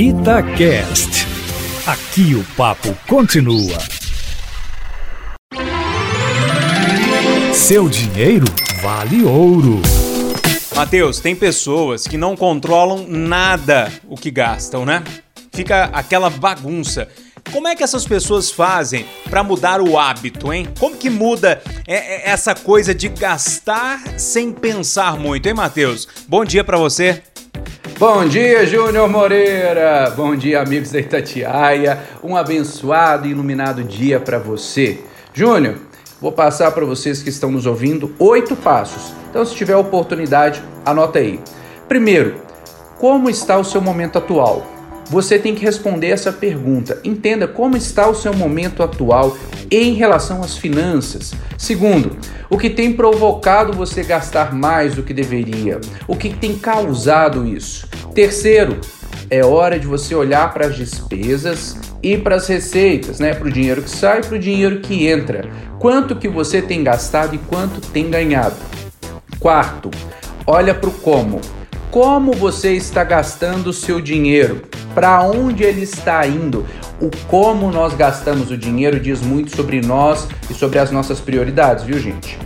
Itacast. Aqui o papo continua. Seu dinheiro vale ouro. Mateus, tem pessoas que não controlam nada o que gastam, né? Fica aquela bagunça. Como é que essas pessoas fazem para mudar o hábito, hein? Como que muda é, é, essa coisa de gastar sem pensar muito, hein, Matheus? Bom dia para você. Bom dia, Júnior Moreira! Bom dia, amigos da Itatiaia! Um abençoado e iluminado dia para você. Júnior, vou passar para vocês que estão nos ouvindo oito passos. Então, se tiver oportunidade, anota aí. Primeiro, como está o seu momento atual? Você tem que responder essa pergunta. Entenda como está o seu momento atual em relação às finanças. Segundo, o que tem provocado você gastar mais do que deveria? O que tem causado isso? Terceiro, é hora de você olhar para as despesas e para as receitas, né? Para o dinheiro que sai para o dinheiro que entra. Quanto que você tem gastado e quanto tem ganhado. Quarto, olha para o como. Como você está gastando o seu dinheiro? Para onde ele está indo. O como nós gastamos o dinheiro diz muito sobre nós e sobre as nossas prioridades, viu, gente?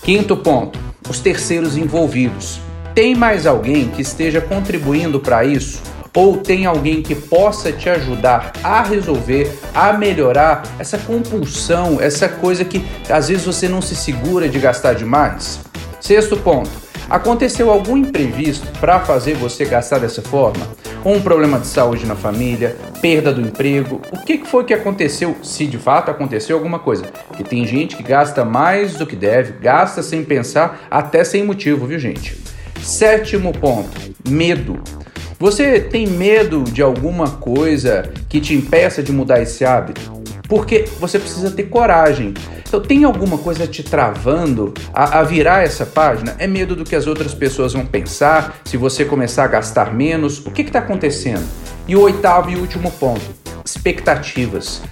Quinto ponto: os terceiros envolvidos. Tem mais alguém que esteja contribuindo para isso? Ou tem alguém que possa te ajudar a resolver, a melhorar essa compulsão, essa coisa que às vezes você não se segura de gastar demais? Sexto ponto: aconteceu algum imprevisto para fazer você gastar dessa forma? Um problema de saúde na família, perda do emprego. O que foi que aconteceu, se de fato aconteceu alguma coisa? Que tem gente que gasta mais do que deve, gasta sem pensar, até sem motivo, viu, gente? Sétimo ponto: medo. Você tem medo de alguma coisa que te impeça de mudar esse hábito? porque você precisa ter coragem. Então, tem alguma coisa te travando a, a virar essa página? É medo do que as outras pessoas vão pensar, se você começar a gastar menos? O que está acontecendo? E o oitavo e último ponto: expectativas.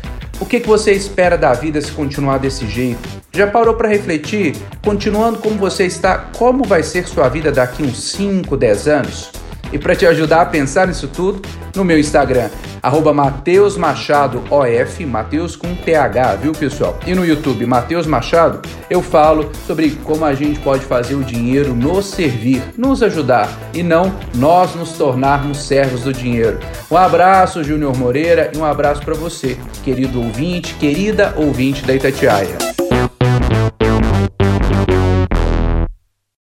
O que, que você espera da vida se continuar desse jeito? Já parou para refletir, continuando como você está, como vai ser sua vida daqui uns 5, 10 anos? E para te ajudar a pensar nisso tudo, no meu Instagram, arroba Mateus Machado OF, Mateus com TH, viu pessoal? E no YouTube, Mateus Machado, eu falo sobre como a gente pode fazer o dinheiro nos servir, nos ajudar e não nós nos tornarmos servos do dinheiro. Um abraço, Júnior Moreira, e um abraço para você, querido ouvinte, querida ouvinte da Itatiaia.